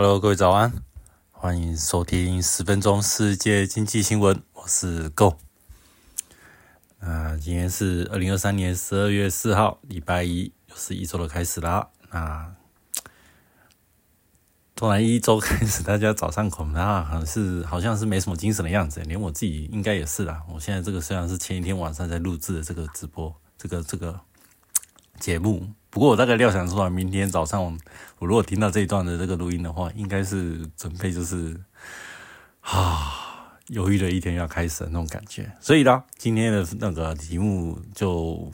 Hello，各位早安，欢迎收听十分钟世界经济新闻，我是 Go。那今天是二零二三年十二月四号，礼拜一，又是一周的开始啦。那突然一周开始，大家早上恐怕好像是好像是没什么精神的样子，连我自己应该也是啦。我现在这个虽然是前一天晚上在录制的这个直播，这个这个节目。不过我大概料想出来，明天早上我如果听到这一段的这个录音的话，应该是准备就是啊，犹豫的一天要开始的那种感觉。所以呢，今天的那个题目就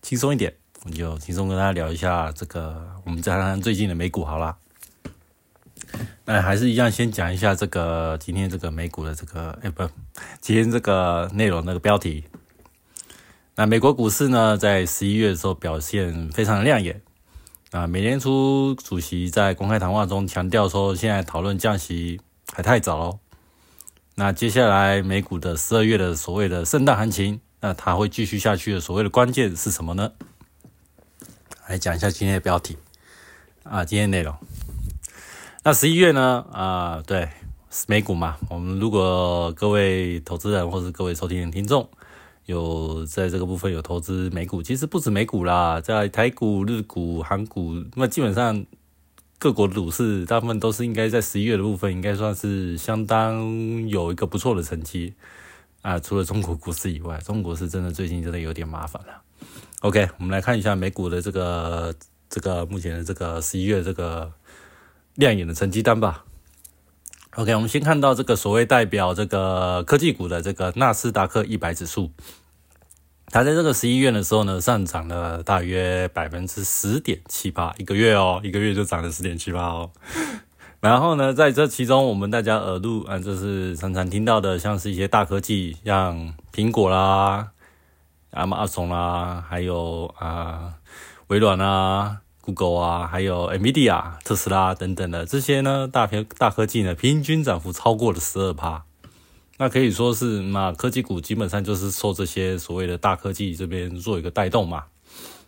轻松一点，我就轻松跟大家聊一下这个我们再看看最近的美股好啦。那还是一样，先讲一下这个今天这个美股的这个哎不，今天这个内容那个标题。那美国股市呢，在十一月的时候表现非常亮眼。啊，美联储主席在公开谈话中强调说，现在讨论降息还太早喽。那接下来美股的十二月的所谓的圣诞行情，那它会继续下去的所谓的关键是什么呢？来讲一下今天的标题啊，今天内容。那十一月呢？啊，对，美股嘛，我们如果各位投资人或是各位收听的听众。有在这个部分有投资美股，其实不止美股啦，在台股、日股、韩股，那基本上各国的股市大部分都是应该在十一月的部分，应该算是相当有一个不错的成绩啊。除了中国股市以外，中国是真的最近真的有点麻烦了。OK，我们来看一下美股的这个这个目前的这个十一月这个亮眼的成绩单吧。OK，我们先看到这个所谓代表这个科技股的这个纳斯达克一百指数，它在这个十一月的时候呢，上涨了大约百分之十点七八，一个月哦，一个月就涨了十点七八哦。然后呢，在这其中，我们大家耳濡啊，就是常常听到的，像是一些大科技，像苹果啦、亚马逊啦，还有啊微软啦。Google 啊，还有 Nvidia、特斯拉等等的这些呢，大片大科技呢，平均涨幅超过了十二趴。那可以说是，那科技股基本上就是受这些所谓的大科技这边做一个带动嘛。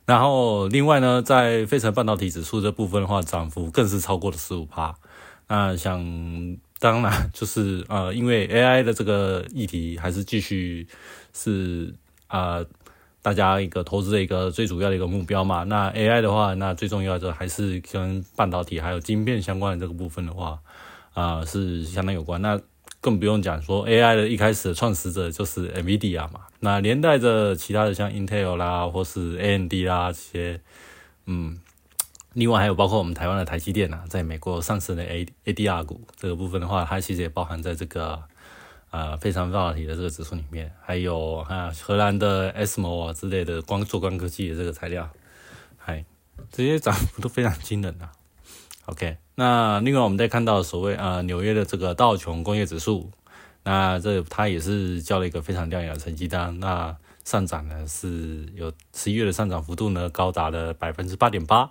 然后另外呢，在费城半导体指数这部分的话，涨幅更是超过了十五趴。那想当然就是呃，因为 AI 的这个议题还是继续是啊。大家一个投资的一个最主要的一个目标嘛，那 AI 的话，那最重要的还是跟半导体还有晶片相关的这个部分的话，啊是相当有关。那更不用讲说 AI 的一开始的创始者就是 NVIDIA 嘛，那连带着其他的像 Intel 啦，或是 AMD 啦这些，嗯，另外还有包括我们台湾的台积电啊，在美国上市的 A ADR 股这个部分的话，它其实也包含在这个。啊，非常半导体的这个指数里面，还有啊荷兰的 SMO 啊之类的光做光科技的这个材料，嗨，这些涨幅都非常惊人啊。OK，那另外我们再看到所谓啊纽约的这个道琼工业指数，那这它也是交了一个非常亮眼的成绩单，那上涨呢是有十一月的上涨幅度呢高达了百分之八点八。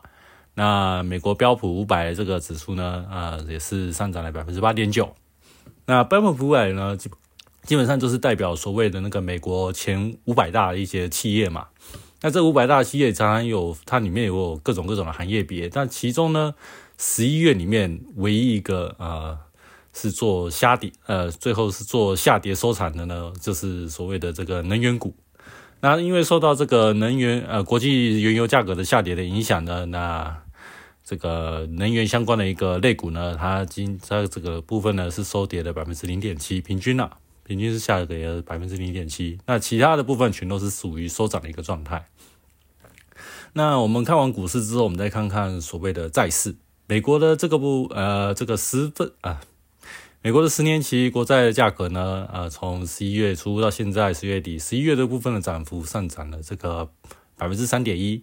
那美国标普五百这个指数呢啊也是上涨了百分之八点九。那标普五百呢，基基本上就是代表所谓的那个美国前五百大的一些企业嘛。那这五百大企业常常有它里面有各种各种的行业别，但其中呢，十一月里面唯一一个呃是做下跌，呃最后是做下跌收场的呢，就是所谓的这个能源股。那因为受到这个能源呃国际原油价格的下跌的影响呢，那这个能源相关的一个类股呢，它今在这个部分呢是收跌了百分之零点七，平均啊，平均是下跌了百分之零点七。那其他的部分全都是属于收涨的一个状态。那我们看完股市之后，我们再看看所谓的债市。美国的这个部呃这个十分啊，美国的十年期国债的价格呢，呃，从十一月初到现在十月底，十一月的部分的涨幅上涨了这个百分之三点一。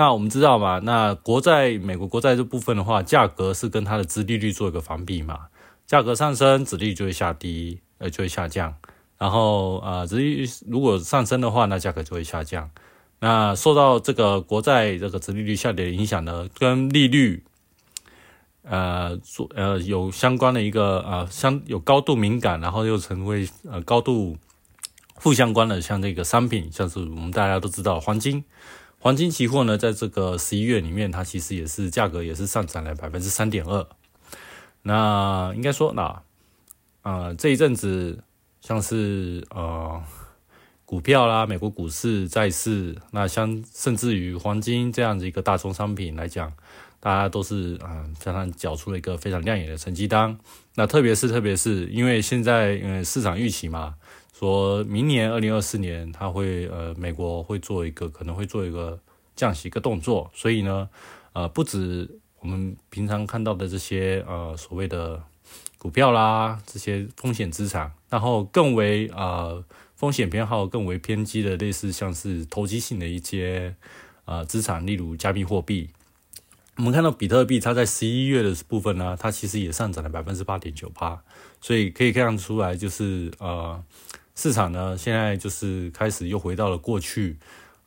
那我们知道嘛，那国债美国国债这部分的话，价格是跟它的殖利率做一个反比嘛，价格上升，殖利率就会下低，呃，就会下降。然后啊，殖利率如果上升的话，那价格就会下降。那受到这个国债这个殖利率下跌的影响呢，跟利率呃做呃有相关的一个呃相有高度敏感，然后又成为呃高度负相关的，像这个商品，像是我们大家都知道黄金，黄金期货呢，在这个十一月里面，它其实也是价格也是上涨了百分之三点二。那应该说，那啊这一阵子。像是呃股票啦，美国股市、债市，那像甚至于黄金这样子一个大宗商品来讲，大家都是啊，相当缴出了一个非常亮眼的成绩单。那特别是特别是因为现在嗯市场预期嘛，说明年二零二四年它会呃美国会做一个可能会做一个降息一个动作，所以呢呃不止我们平常看到的这些呃所谓的。股票啦，这些风险资产，然后更为呃风险偏好更为偏激的，类似像是投机性的一些呃资产，例如加密货币。我们看到比特币，它在十一月的部分呢，它其实也上涨了百分之八点九八，所以可以看出来，就是呃市场呢现在就是开始又回到了过去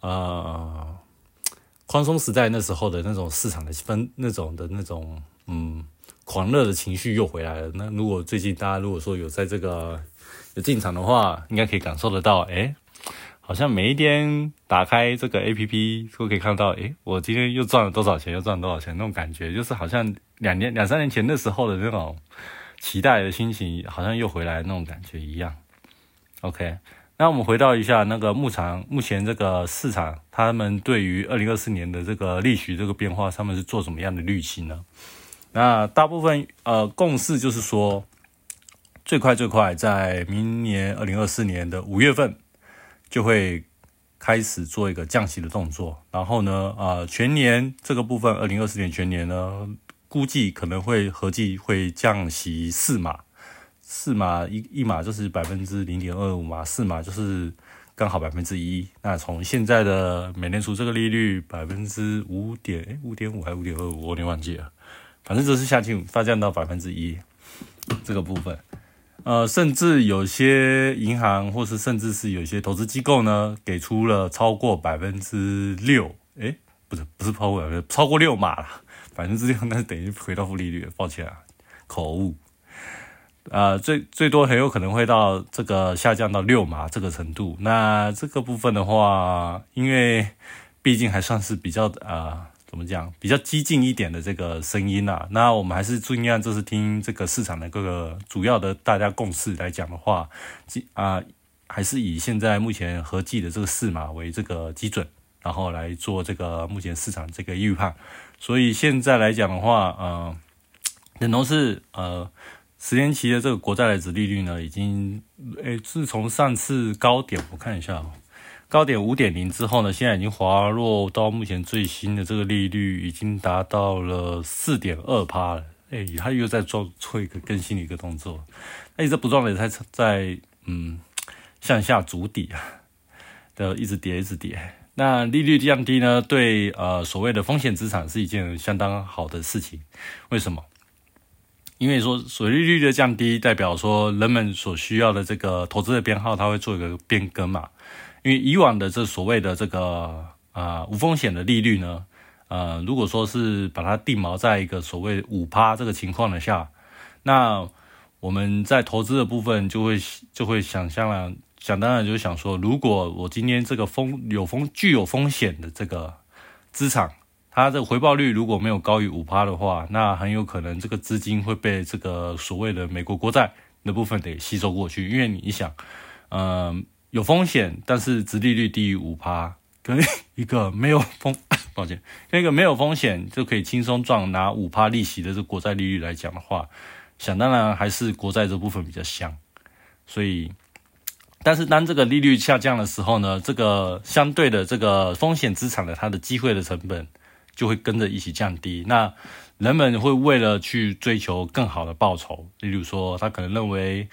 呃宽松时代那时候的那种市场的分那种的那种嗯。狂热的情绪又回来了。那如果最近大家如果说有在这个有进场的话，应该可以感受得到，哎，好像每一天打开这个 A P P 都可以看到，哎，我今天又赚了多少钱，又赚了多少钱，那种感觉就是好像两年两三年前那时候的那种期待的心情，好像又回来那种感觉一样。OK，那我们回到一下那个牧场，目前这个市场，他们对于二零二四年的这个利息这个变化，他们是做什么样的预期呢？那大部分呃共识就是说，最快最快在明年二零二四年的五月份就会开始做一个降息的动作。然后呢，啊全年这个部分，二零二四年全年呢，估计可能会合计会降息四码，四码一一码就是百分之零点二五嘛，四码就是刚好百分之一。那从现在的美联储这个利率百分之五点诶五点五还是五点二五，我有点忘记了。反正就是下去发降到百分之一这个部分，呃，甚至有些银行或是甚至是有些投资机构呢，给出了超过百分之六，诶，不是不是超过百分之超过六码了，百分之六那等于回到负利率，抱歉啊，口误，啊，最最多很有可能会到这个下降到六码这个程度，那这个部分的话，因为毕竟还算是比较啊。怎么讲？比较激进一点的这个声音啊，那我们还是尽量就是听这个市场的各个主要的大家共识来讲的话，啊，还是以现在目前合计的这个四码为这个基准，然后来做这个目前市场这个预判。所以现在来讲的话，呃，等同是呃十年期的这个国债的值利率呢，已经诶，自从上次高点，我看一下。高点五点零之后呢，现在已经滑落到目前最新的这个利率已经达到了四点二趴了。哎，它又在做做一个更新的一个动作，那一直不断的在在嗯向下筑底啊，的一直跌一直跌。那利率降低呢，对呃所谓的风险资产是一件相当好的事情。为什么？因为说所利率的降低，代表说人们所需要的这个投资的编号，它会做一个变更嘛。因为以往的这所谓的这个啊无风险的利率呢，呃，如果说是把它定锚在一个所谓五趴这个情况的下，那我们在投资的部分就会就会想象了，想当然就想说，如果我今天这个风有风具有风险的这个资产，它的回报率如果没有高于五趴的话，那很有可能这个资金会被这个所谓的美国国债的部分得吸收过去，因为你想，嗯。有风险，但是殖利率低于五趴，跟一个没有风，抱歉，跟一个没有风险就可以轻松赚拿五趴利息的这国债利率来讲的话，想当然还是国债这部分比较香。所以，但是当这个利率下降的时候呢，这个相对的这个风险资产的它的机会的成本就会跟着一起降低。那人们会为了去追求更好的报酬，例如说他可能认为。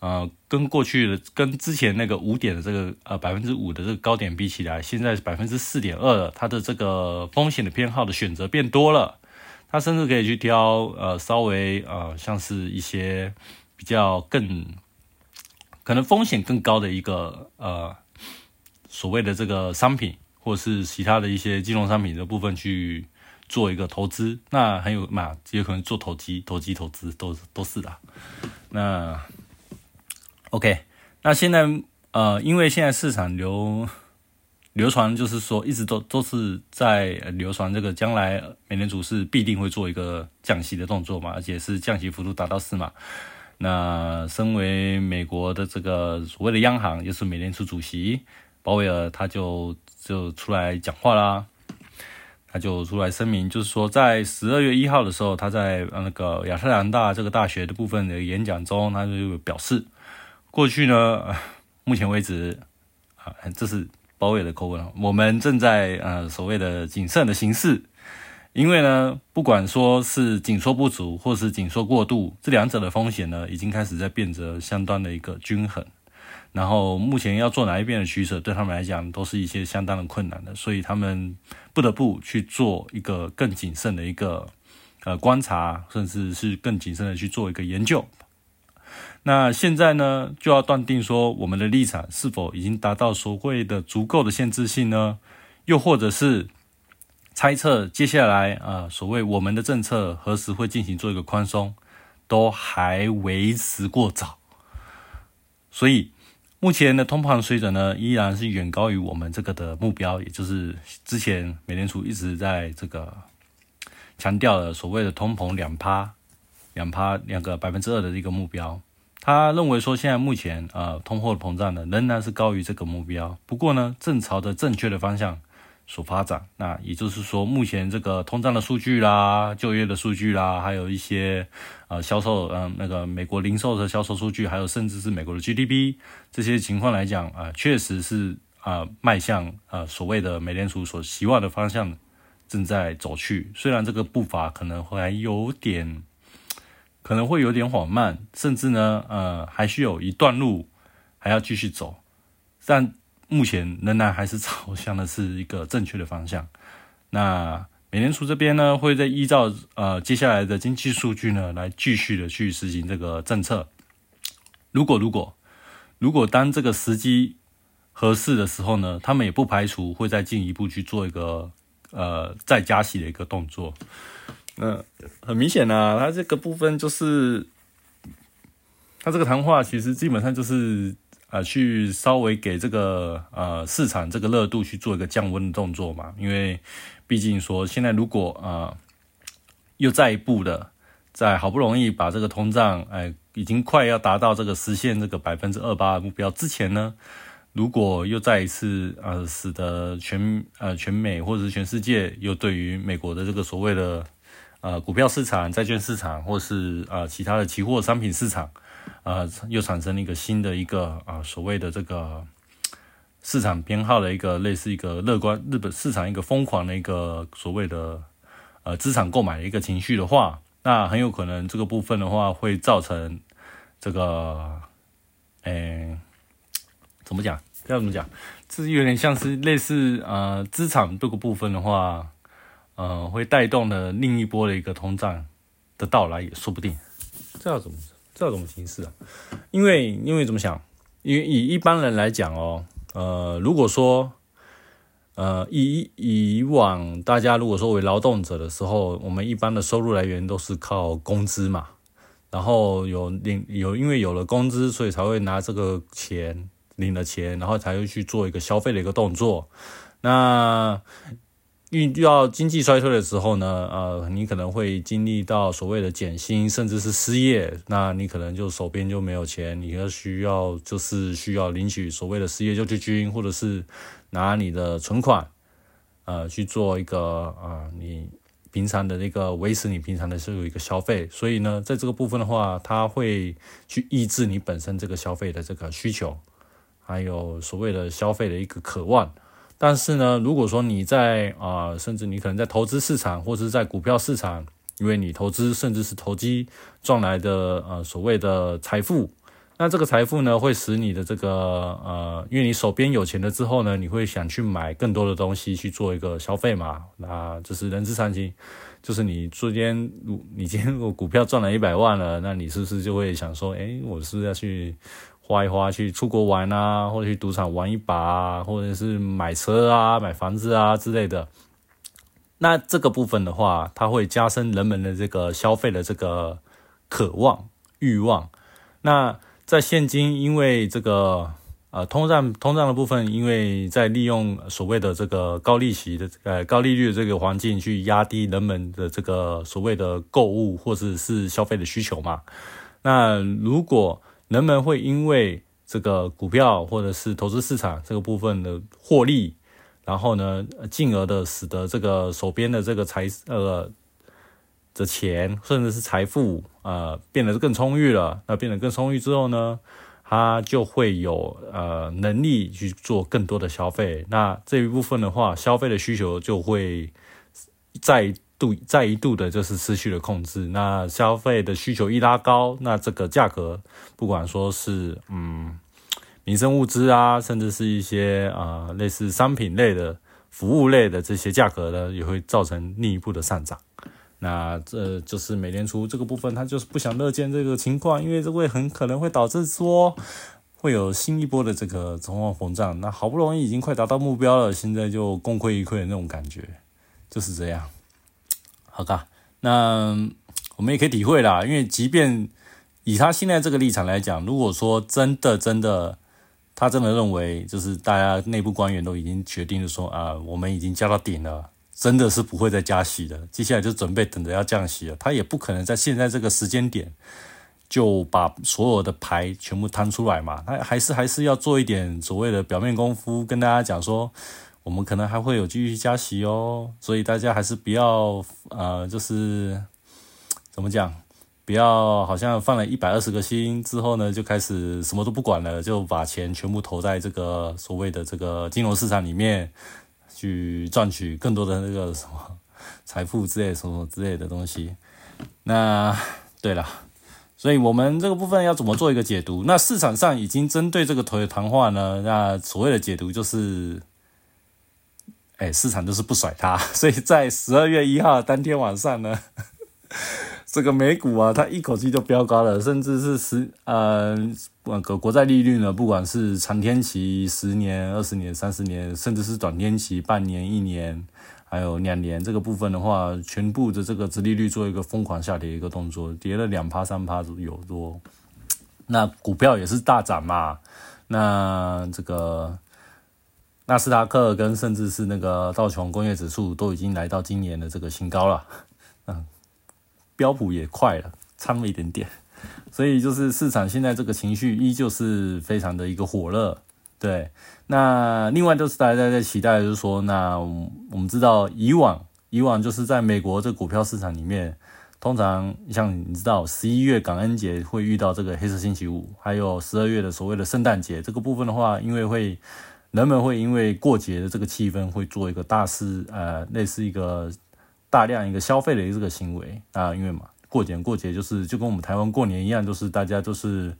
呃，跟过去的跟之前那个五点的这个呃百分之五的这个高点比起来，现在百分之四点二了，它的这个风险的偏好的选择变多了，它甚至可以去挑呃稍微呃像是一些比较更可能风险更高的一个呃所谓的这个商品，或者是其他的一些金融商品的部分去做一个投资，那很有嘛，也可能做投机、投机投资都都是的，那。OK，那现在呃，因为现在市场流 流传，就是说一直都都是在流传这个将来美联储是必定会做一个降息的动作嘛，而且是降息幅度达到四嘛。那身为美国的这个所谓的央行，也是美联储主席鲍威尔，他就就出来讲话啦，他就出来声明，就是说在十二月一号的时候，他在那个亚特兰大这个大学的部分的演讲中，他就表示。过去呢，目前为止，啊，这是包伟的口吻我们正在呃所谓的谨慎的形式，因为呢，不管说是紧缩不足或是紧缩过度，这两者的风险呢，已经开始在变得相当的一个均衡。然后目前要做哪一边的取舍，对他们来讲都是一些相当的困难的，所以他们不得不去做一个更谨慎的一个呃观察，甚至是更谨慎的去做一个研究。那现在呢，就要断定说我们的立场是否已经达到所谓的足够的限制性呢？又或者是猜测接下来啊，所谓我们的政策何时会进行做一个宽松，都还为时过早。所以目前的通膨水准呢，依然是远高于我们这个的目标，也就是之前美联储一直在这个强调的所谓的通膨两趴、两趴两个百分之二的一个目标。他认为说，现在目前呃，通货膨胀呢仍然是高于这个目标。不过呢，正朝着正确的方向所发展。那也就是说，目前这个通胀的数据啦、就业的数据啦，还有一些呃销售，嗯，那个美国零售的销售数据，还有甚至是美国的 GDP 这些情况来讲啊，确实是啊迈向呃所谓的美联储所希望的方向正在走去。虽然这个步伐可能还有点。可能会有点缓慢，甚至呢，呃，还需有一段路还要继续走，但目前仍然还是朝向的是一个正确的方向。那美联储这边呢，会在依照呃接下来的经济数据呢，来继续的去实行这个政策。如果如果如果当这个时机合适的时候呢，他们也不排除会再进一步去做一个呃再加息的一个动作。嗯，很明显呐，他这个部分就是，他这个谈话其实基本上就是啊，去稍微给这个呃市场这个热度去做一个降温的动作嘛。因为毕竟说现在如果啊又再一步的在好不容易把这个通胀哎已经快要达到这个实现这个百分之二八的目标之前呢，如果又再一次呃使得全呃全美或者是全世界又对于美国的这个所谓的呃，股票市场、债券市场，或是呃其他的期货商品市场，呃，又产生了一个新的一个啊所谓的这个市场偏好的一个类似一个乐观日本市场一个疯狂的一个所谓的呃资产购买的一个情绪的话，那很有可能这个部分的话会造成这个，诶，怎么讲？要怎么讲？这是有点像是类似呃资产这个部分的话。呃，会带动的另一波的一个通胀的到来也说不定。这要怎么？这要怎么形式啊？因为，因为怎么想？因为以一般人来讲哦，呃，如果说，呃，以以往大家如果说为劳动者的时候，我们一般的收入来源都是靠工资嘛。然后有领有，因为有了工资，所以才会拿这个钱领了钱，然后才会去做一个消费的一个动作。那遇遇到经济衰退的时候呢，呃，你可能会经历到所谓的减薪，甚至是失业，那你可能就手边就没有钱，你要需要就是需要领取所谓的失业救济金，或者是拿你的存款，呃，去做一个啊，你平常的那个维持你平常的是有一个消费，所以呢，在这个部分的话，它会去抑制你本身这个消费的这个需求，还有所谓的消费的一个渴望。但是呢，如果说你在啊，甚至你可能在投资市场或者是在股票市场，因为你投资甚至是投机赚来的呃所谓的财富那这个财富呢，会使你的这个呃，因为你手边有钱了之后呢，你会想去买更多的东西去做一个消费嘛？那这是人之常情，就是你昨天你今天如果股票赚了一百万了，那你是不是就会想说，哎，我是不是要去花一花，去出国玩啊，或者去赌场玩一把啊，或者是买车啊、买房子啊之类的？那这个部分的话，它会加深人们的这个消费的这个渴望欲望。那在现今，因为这个呃通胀通胀的部分，因为在利用所谓的这个高利息的呃高利率的这个环境去压低人们的这个所谓的购物或者是消费的需求嘛。那如果人们会因为这个股票或者是投资市场这个部分的获利，然后呢，进而的使得这个手边的这个财呃。的钱，甚至是财富，呃，变得更充裕了。那变得更充裕之后呢，他就会有呃能力去做更多的消费。那这一部分的话，消费的需求就会再度再一度的就是失去了控制。那消费的需求一拉高，那这个价格，不管说是嗯民生物资啊，甚至是一些啊类似商品类的、服务类的这些价格呢，也会造成另一步的上涨。那这就是美联储这个部分，他就是不想乐见这个情况，因为这会很可能会导致说会有新一波的这个通货膨胀。那好不容易已经快达到目标了，现在就功亏一篑的那种感觉，就是这样。好吧，那我们也可以体会啦，因为即便以他现在这个立场来讲，如果说真的真的，他真的认为就是大家内部官员都已经决定了说啊，我们已经加到顶了。真的是不会再加息的，接下来就准备等着要降息了。他也不可能在现在这个时间点就把所有的牌全部摊出来嘛。他还是还是要做一点所谓的表面功夫，跟大家讲说，我们可能还会有继续加息哦。所以大家还是不要呃，就是怎么讲，不要好像放了一百二十个心之后呢，就开始什么都不管了，就把钱全部投在这个所谓的这个金融市场里面。去赚取更多的那个什么财富之类什么之类的东西。那对了，所以我们这个部分要怎么做一个解读？那市场上已经针对这个头谈话呢，那所谓的解读就是，哎，市场就是不甩它。所以在十二月一号当天晚上呢。这个美股啊，它一口气就飙高了，甚至是十呃，那个国债利率呢，不管是长天期十年、二十年、三十年，甚至是短天期半年、一年，还有两年这个部分的话，全部的这个殖利率做一个疯狂下跌一个动作，跌了两趴三趴左右多。那股票也是大涨嘛，那这个纳斯达克跟甚至是那个道琼工业指数都已经来到今年的这个新高了，嗯。标普也快了，差那么一点点，所以就是市场现在这个情绪依旧是非常的一个火热。对，那另外就是大家在期待，就是说，那我们知道以往以往就是在美国这股票市场里面，通常像你知道十一月感恩节会遇到这个黑色星期五，还有十二月的所谓的圣诞节这个部分的话，因为会人们会因为过节的这个气氛会做一个大肆呃类似一个。大量一个消费的这个行为啊，因为嘛，过节过节就是就跟我们台湾过年一样，就是大家都是，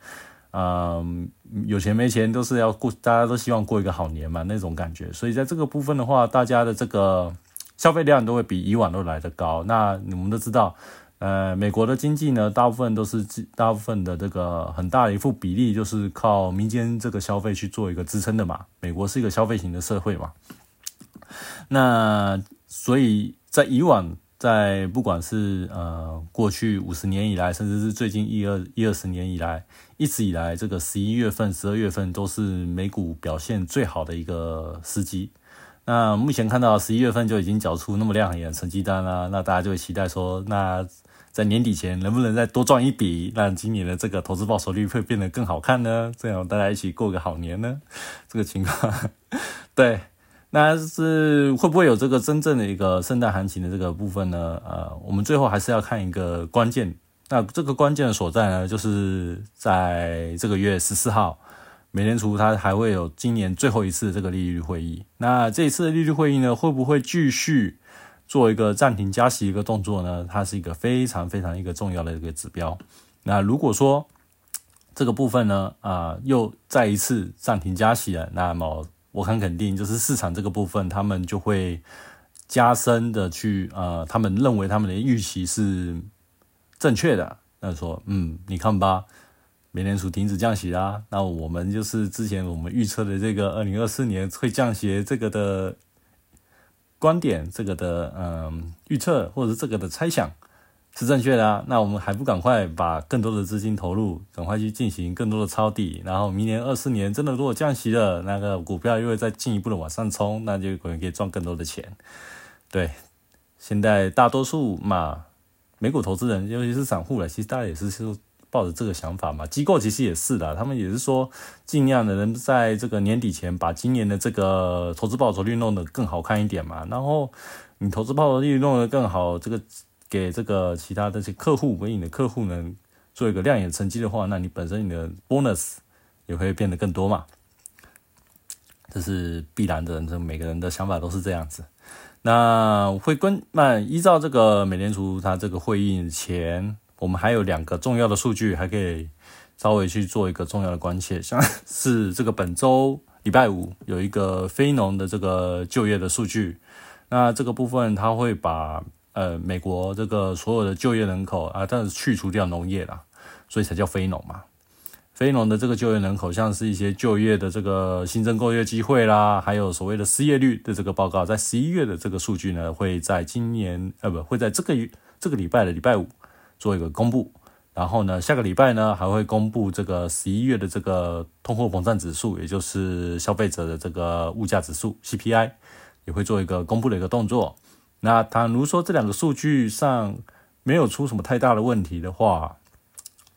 嗯，有钱没钱都是要过，大家都希望过一个好年嘛那种感觉。所以在这个部分的话，大家的这个消费量都会比以往都来得高。那我们都知道，呃，美国的经济呢，大部分都是大部分的这个很大的一副比例就是靠民间这个消费去做一个支撑的嘛。美国是一个消费型的社会嘛，那所以。在以往，在不管是呃过去五十年以来，甚至是最近一二一二十年以来，一直以来，这个十一月份、十二月份都是美股表现最好的一个时机。那目前看到十一月份就已经缴出那么亮眼成绩单了，那大家就会期待说，那在年底前能不能再多赚一笔，让今年的这个投资报酬率会变得更好看呢？这样大家一起过个好年呢？这个情况，对。那是会不会有这个真正的一个圣诞行情的这个部分呢？呃，我们最后还是要看一个关键。那这个关键的所在呢，就是在这个月十四号，美联储它还会有今年最后一次这个利率会议。那这一次的利率会议呢，会不会继续做一个暂停加息一个动作呢？它是一个非常非常一个重要的一个指标。那如果说，这个部分呢，啊，又再一次暂停加息了。那么我很肯定，就是市场这个部分，他们就会加深的去，呃，他们认为他们的预期是正确的。那说，嗯，你看吧，美联储停止降息啦。那我们就是之前我们预测的这个二零二四年会降息这个的观点，这个的嗯预测或者这个的猜想。是正确的啊，那我们还不赶快把更多的资金投入，赶快去进行更多的抄底，然后明年二四年真的如果降息了，那个股票又会再进一步的往上冲，那就可能可以赚更多的钱。对，现在大多数嘛，美股投资人，尤其是散户了，其实大家也是是抱着这个想法嘛，机构其实也是的，他们也是说尽量的能在这个年底前把今年的这个投资报酬率弄得更好看一点嘛，然后你投资报酬率弄得更好，这个。给这个其他这些客户，为你的客户呢做一个亮眼成绩的话，那你本身你的 bonus 也会变得更多嘛，这是必然的，这每个人的想法都是这样子。那会跟那依照这个美联储它这个会议前，我们还有两个重要的数据，还可以稍微去做一个重要的关切，像是这个本周礼拜五有一个非农的这个就业的数据，那这个部分它会把。呃，美国这个所有的就业人口啊，但是去除掉农业啦，所以才叫非农嘛。非农的这个就业人口，像是一些就业的这个新增就业机会啦，还有所谓的失业率的这个报告，在十一月的这个数据呢，会在今年呃不会在这个月这个礼拜的礼拜五做一个公布。然后呢，下个礼拜呢还会公布这个十一月的这个通货膨胀指数，也就是消费者的这个物价指数 CPI，也会做一个公布的一个动作。那倘如说这两个数据上没有出什么太大的问题的话，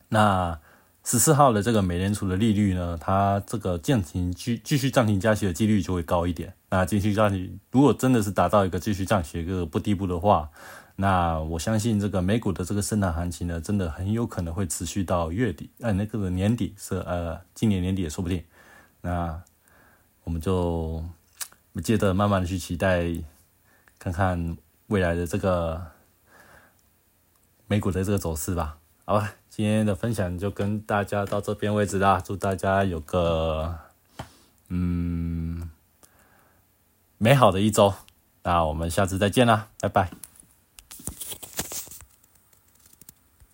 那十四号的这个美联储的利率呢，它这个暂停继继续暂停加息的几率就会高一点。那继续降息，如果真的是达到一个继续降息一个不低步的话，那我相信这个美股的这个圣诞行情呢，真的很有可能会持续到月底，呃，那个年底是呃今年年底也说不定。那我们就接着慢慢的去期待。看看未来的这个美股的这个走势吧。好吧，今天的分享就跟大家到这边为止啦。祝大家有个嗯美好的一周。那我们下次再见啦，拜拜。